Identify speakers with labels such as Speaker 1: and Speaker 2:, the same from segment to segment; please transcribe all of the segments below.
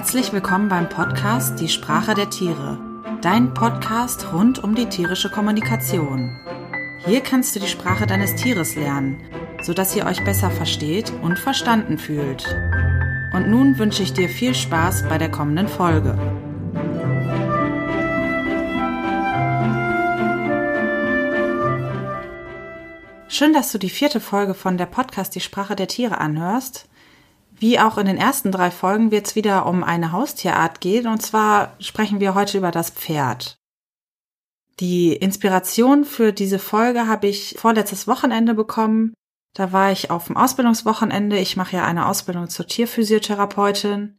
Speaker 1: Herzlich willkommen beim Podcast Die Sprache der Tiere, dein Podcast rund um die tierische Kommunikation. Hier kannst du die Sprache deines Tieres lernen, sodass ihr euch besser versteht und verstanden fühlt. Und nun wünsche ich dir viel Spaß bei der kommenden Folge. Schön, dass du die vierte Folge von der Podcast Die Sprache der Tiere anhörst. Wie auch in den ersten drei Folgen wird es wieder um eine Haustierart gehen, und zwar sprechen wir heute über das Pferd. Die Inspiration für diese Folge habe ich vorletztes Wochenende bekommen. Da war ich auf dem Ausbildungswochenende. Ich mache ja eine Ausbildung zur Tierphysiotherapeutin.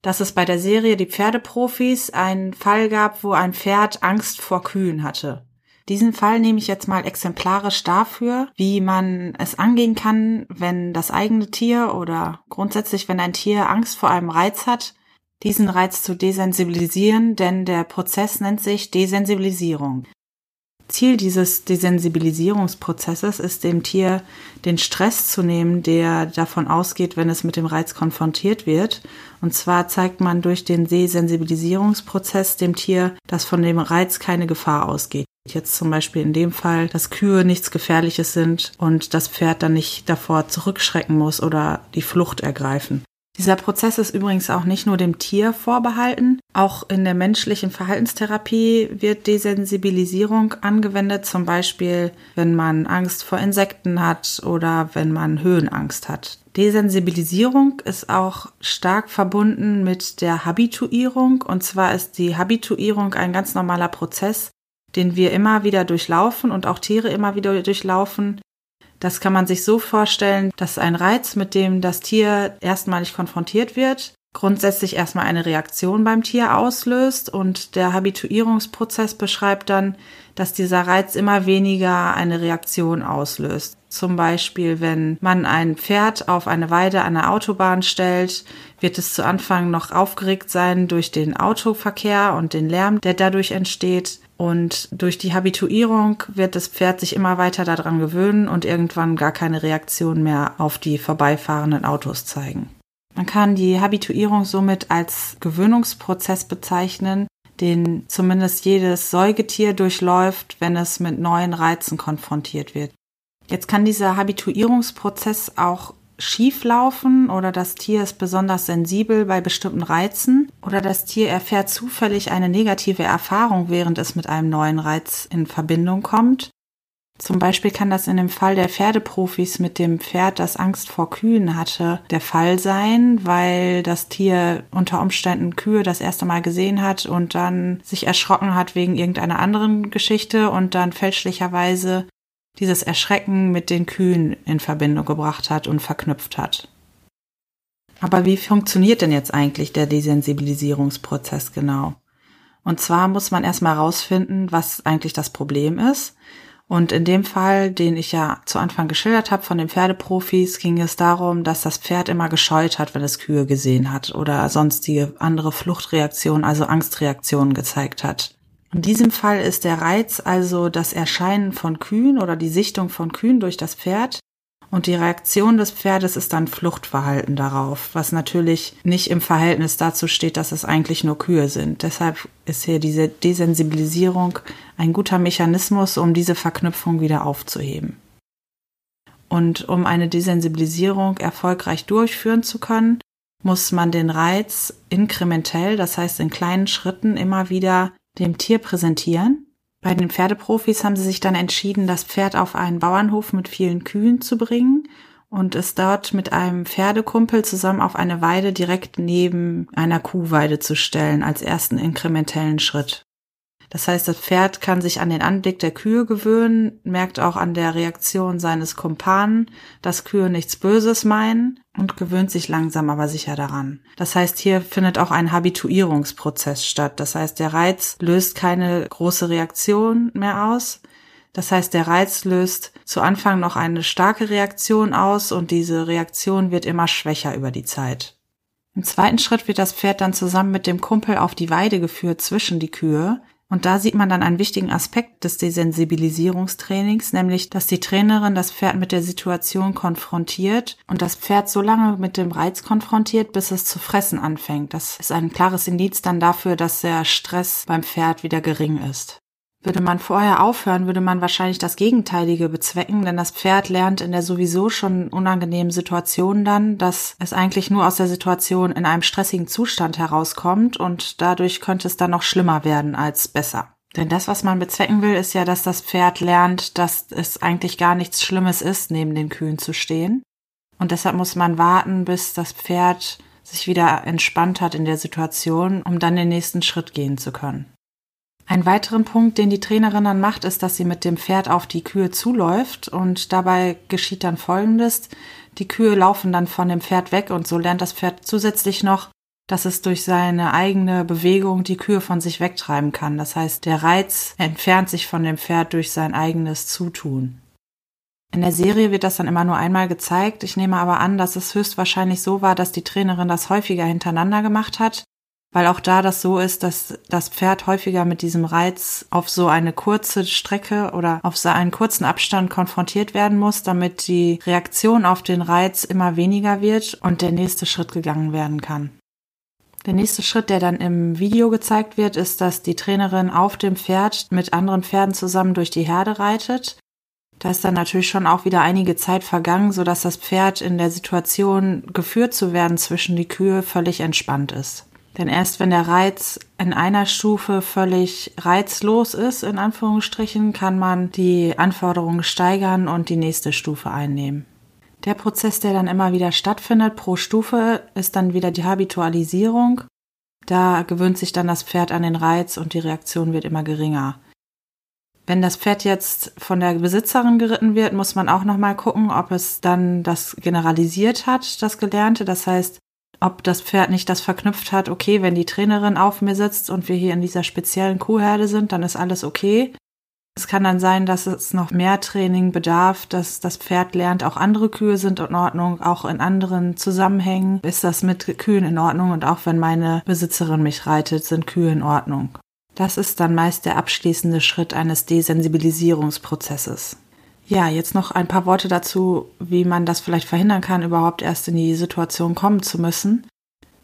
Speaker 1: Dass es bei der Serie Die Pferdeprofis einen Fall gab, wo ein Pferd Angst vor Kühen hatte. Diesen Fall nehme ich jetzt mal exemplarisch dafür, wie man es angehen kann, wenn das eigene Tier oder grundsätzlich, wenn ein Tier Angst vor einem Reiz hat, diesen Reiz zu desensibilisieren, denn der Prozess nennt sich Desensibilisierung. Ziel dieses Desensibilisierungsprozesses ist dem Tier den Stress zu nehmen, der davon ausgeht, wenn es mit dem Reiz konfrontiert wird. Und zwar zeigt man durch den Desensibilisierungsprozess dem Tier, dass von dem Reiz keine Gefahr ausgeht. Jetzt zum Beispiel in dem Fall, dass Kühe nichts Gefährliches sind und das Pferd dann nicht davor zurückschrecken muss oder die Flucht ergreifen. Dieser Prozess ist übrigens auch nicht nur dem Tier vorbehalten. Auch in der menschlichen Verhaltenstherapie wird Desensibilisierung angewendet, zum Beispiel wenn man Angst vor Insekten hat oder wenn man Höhenangst hat. Desensibilisierung ist auch stark verbunden mit der Habituierung. Und zwar ist die Habituierung ein ganz normaler Prozess, den wir immer wieder durchlaufen und auch Tiere immer wieder durchlaufen. Das kann man sich so vorstellen, dass ein Reiz, mit dem das Tier erstmalig konfrontiert wird, grundsätzlich erstmal eine Reaktion beim Tier auslöst und der Habituierungsprozess beschreibt dann, dass dieser Reiz immer weniger eine Reaktion auslöst. Zum Beispiel, wenn man ein Pferd auf eine Weide an der Autobahn stellt, wird es zu Anfang noch aufgeregt sein durch den Autoverkehr und den Lärm, der dadurch entsteht. Und durch die Habituierung wird das Pferd sich immer weiter daran gewöhnen und irgendwann gar keine Reaktion mehr auf die vorbeifahrenden Autos zeigen. Man kann die Habituierung somit als Gewöhnungsprozess bezeichnen, den zumindest jedes Säugetier durchläuft, wenn es mit neuen Reizen konfrontiert wird. Jetzt kann dieser Habituierungsprozess auch schief laufen oder das Tier ist besonders sensibel bei bestimmten Reizen oder das Tier erfährt zufällig eine negative Erfahrung, während es mit einem neuen Reiz in Verbindung kommt. Zum Beispiel kann das in dem Fall der Pferdeprofis mit dem Pferd, das Angst vor Kühen hatte, der Fall sein, weil das Tier unter Umständen Kühe das erste Mal gesehen hat und dann sich erschrocken hat wegen irgendeiner anderen Geschichte und dann fälschlicherweise dieses Erschrecken mit den Kühen in Verbindung gebracht hat und verknüpft hat. Aber wie funktioniert denn jetzt eigentlich der Desensibilisierungsprozess genau? Und zwar muss man erstmal herausfinden, was eigentlich das Problem ist. Und in dem Fall, den ich ja zu Anfang geschildert habe von den Pferdeprofis, ging es darum, dass das Pferd immer gescheut hat, wenn es Kühe gesehen hat oder sonstige andere Fluchtreaktionen, also Angstreaktionen gezeigt hat. In diesem Fall ist der Reiz also das Erscheinen von Kühen oder die Sichtung von Kühen durch das Pferd und die Reaktion des Pferdes ist dann Fluchtverhalten darauf, was natürlich nicht im Verhältnis dazu steht, dass es eigentlich nur Kühe sind. Deshalb ist hier diese Desensibilisierung ein guter Mechanismus, um diese Verknüpfung wieder aufzuheben. Und um eine Desensibilisierung erfolgreich durchführen zu können, muss man den Reiz inkrementell, das heißt in kleinen Schritten immer wieder dem Tier präsentieren. Bei den Pferdeprofis haben sie sich dann entschieden, das Pferd auf einen Bauernhof mit vielen Kühen zu bringen und es dort mit einem Pferdekumpel zusammen auf eine Weide direkt neben einer Kuhweide zu stellen als ersten inkrementellen Schritt. Das heißt, das Pferd kann sich an den Anblick der Kühe gewöhnen, merkt auch an der Reaktion seines Kumpanen, dass Kühe nichts Böses meinen und gewöhnt sich langsam aber sicher daran. Das heißt, hier findet auch ein Habituierungsprozess statt. Das heißt, der Reiz löst keine große Reaktion mehr aus. Das heißt, der Reiz löst zu Anfang noch eine starke Reaktion aus und diese Reaktion wird immer schwächer über die Zeit. Im zweiten Schritt wird das Pferd dann zusammen mit dem Kumpel auf die Weide geführt zwischen die Kühe. Und da sieht man dann einen wichtigen Aspekt des Desensibilisierungstrainings, nämlich, dass die Trainerin das Pferd mit der Situation konfrontiert und das Pferd so lange mit dem Reiz konfrontiert, bis es zu fressen anfängt. Das ist ein klares Indiz dann dafür, dass der Stress beim Pferd wieder gering ist. Würde man vorher aufhören, würde man wahrscheinlich das Gegenteilige bezwecken, denn das Pferd lernt in der sowieso schon unangenehmen Situation dann, dass es eigentlich nur aus der Situation in einem stressigen Zustand herauskommt und dadurch könnte es dann noch schlimmer werden als besser. Denn das, was man bezwecken will, ist ja, dass das Pferd lernt, dass es eigentlich gar nichts Schlimmes ist, neben den Kühen zu stehen. Und deshalb muss man warten, bis das Pferd sich wieder entspannt hat in der Situation, um dann den nächsten Schritt gehen zu können. Ein weiteren Punkt, den die Trainerin dann macht, ist, dass sie mit dem Pferd auf die Kühe zuläuft und dabei geschieht dann Folgendes. Die Kühe laufen dann von dem Pferd weg und so lernt das Pferd zusätzlich noch, dass es durch seine eigene Bewegung die Kühe von sich wegtreiben kann. Das heißt, der Reiz entfernt sich von dem Pferd durch sein eigenes Zutun. In der Serie wird das dann immer nur einmal gezeigt. Ich nehme aber an, dass es höchstwahrscheinlich so war, dass die Trainerin das häufiger hintereinander gemacht hat weil auch da das so ist, dass das Pferd häufiger mit diesem Reiz auf so eine kurze Strecke oder auf so einen kurzen Abstand konfrontiert werden muss, damit die Reaktion auf den Reiz immer weniger wird und der nächste Schritt gegangen werden kann. Der nächste Schritt, der dann im Video gezeigt wird, ist, dass die Trainerin auf dem Pferd mit anderen Pferden zusammen durch die Herde reitet. Da ist dann natürlich schon auch wieder einige Zeit vergangen, sodass das Pferd in der Situation geführt zu werden zwischen die Kühe völlig entspannt ist. Denn erst wenn der Reiz in einer Stufe völlig reizlos ist, in Anführungsstrichen, kann man die Anforderungen steigern und die nächste Stufe einnehmen. Der Prozess, der dann immer wieder stattfindet pro Stufe, ist dann wieder die Habitualisierung. Da gewöhnt sich dann das Pferd an den Reiz und die Reaktion wird immer geringer. Wenn das Pferd jetzt von der Besitzerin geritten wird, muss man auch nochmal gucken, ob es dann das generalisiert hat, das Gelernte. Das heißt, ob das Pferd nicht das verknüpft hat, okay, wenn die Trainerin auf mir sitzt und wir hier in dieser speziellen Kuhherde sind, dann ist alles okay. Es kann dann sein, dass es noch mehr Training bedarf, dass das Pferd lernt, auch andere Kühe sind in Ordnung, auch in anderen Zusammenhängen ist das mit Kühen in Ordnung und auch wenn meine Besitzerin mich reitet, sind Kühe in Ordnung. Das ist dann meist der abschließende Schritt eines Desensibilisierungsprozesses. Ja, jetzt noch ein paar Worte dazu, wie man das vielleicht verhindern kann, überhaupt erst in die Situation kommen zu müssen.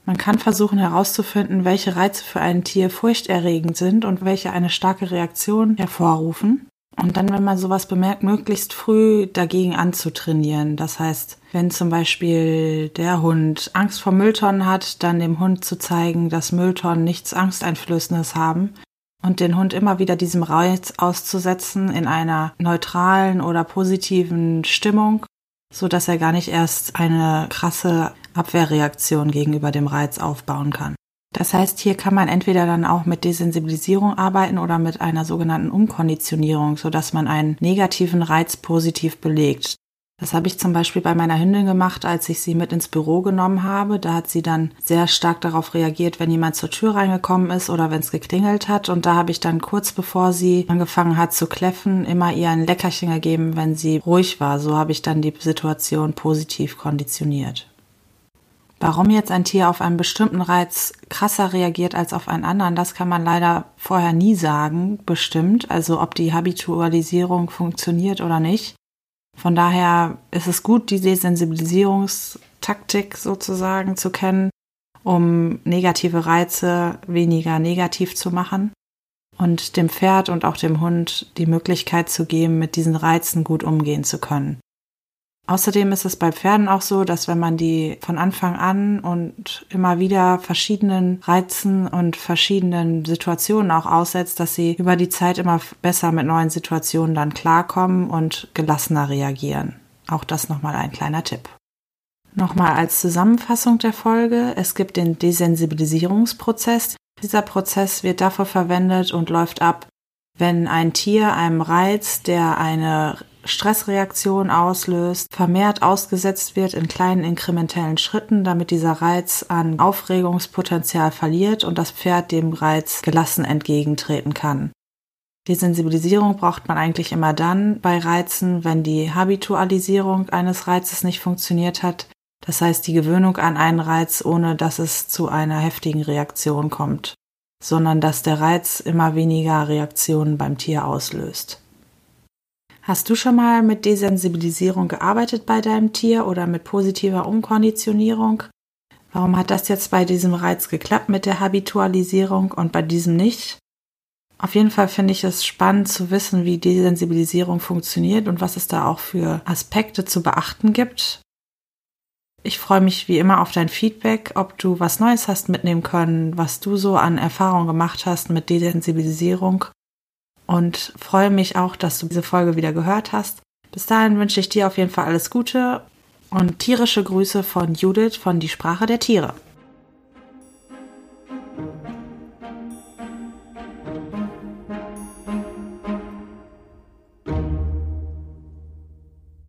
Speaker 1: Man kann versuchen herauszufinden, welche Reize für ein Tier furchterregend sind und welche eine starke Reaktion hervorrufen. Und dann, wenn man sowas bemerkt, möglichst früh dagegen anzutrainieren. Das heißt, wenn zum Beispiel der Hund Angst vor Mülltonnen hat, dann dem Hund zu zeigen, dass Mülltonnen nichts Angsteinflößendes haben und den Hund immer wieder diesem Reiz auszusetzen in einer neutralen oder positiven Stimmung, so dass er gar nicht erst eine krasse Abwehrreaktion gegenüber dem Reiz aufbauen kann. Das heißt, hier kann man entweder dann auch mit Desensibilisierung arbeiten oder mit einer sogenannten Umkonditionierung, so dass man einen negativen Reiz positiv belegt. Das habe ich zum Beispiel bei meiner Hündin gemacht, als ich sie mit ins Büro genommen habe. Da hat sie dann sehr stark darauf reagiert, wenn jemand zur Tür reingekommen ist oder wenn es geklingelt hat. Und da habe ich dann kurz bevor sie angefangen hat zu kläffen, immer ihr ein Leckerchen gegeben, wenn sie ruhig war. So habe ich dann die Situation positiv konditioniert. Warum jetzt ein Tier auf einen bestimmten Reiz krasser reagiert als auf einen anderen, das kann man leider vorher nie sagen, bestimmt. Also ob die Habitualisierung funktioniert oder nicht. Von daher ist es gut, die Desensibilisierungstaktik sozusagen zu kennen, um negative Reize weniger negativ zu machen und dem Pferd und auch dem Hund die Möglichkeit zu geben, mit diesen Reizen gut umgehen zu können. Außerdem ist es bei Pferden auch so, dass wenn man die von Anfang an und immer wieder verschiedenen Reizen und verschiedenen Situationen auch aussetzt, dass sie über die Zeit immer besser mit neuen Situationen dann klarkommen und gelassener reagieren. Auch das nochmal ein kleiner Tipp. Nochmal als Zusammenfassung der Folge. Es gibt den Desensibilisierungsprozess. Dieser Prozess wird dafür verwendet und läuft ab, wenn ein Tier einem Reiz, der eine Stressreaktion auslöst, vermehrt ausgesetzt wird in kleinen inkrementellen Schritten, damit dieser Reiz an Aufregungspotenzial verliert und das Pferd dem Reiz gelassen entgegentreten kann. Die Sensibilisierung braucht man eigentlich immer dann bei Reizen, wenn die Habitualisierung eines Reizes nicht funktioniert hat, das heißt die Gewöhnung an einen Reiz, ohne dass es zu einer heftigen Reaktion kommt. sondern dass der Reiz immer weniger Reaktionen beim Tier auslöst. Hast du schon mal mit Desensibilisierung gearbeitet bei deinem Tier oder mit positiver Umkonditionierung? Warum hat das jetzt bei diesem Reiz geklappt mit der Habitualisierung und bei diesem nicht? Auf jeden Fall finde ich es spannend zu wissen, wie Desensibilisierung funktioniert und was es da auch für Aspekte zu beachten gibt. Ich freue mich wie immer auf dein Feedback, ob du was Neues hast mitnehmen können, was du so an Erfahrung gemacht hast mit Desensibilisierung und freue mich auch, dass du diese Folge wieder gehört hast. Bis dahin wünsche ich dir auf jeden Fall alles Gute und tierische Grüße von Judith von Die Sprache der Tiere.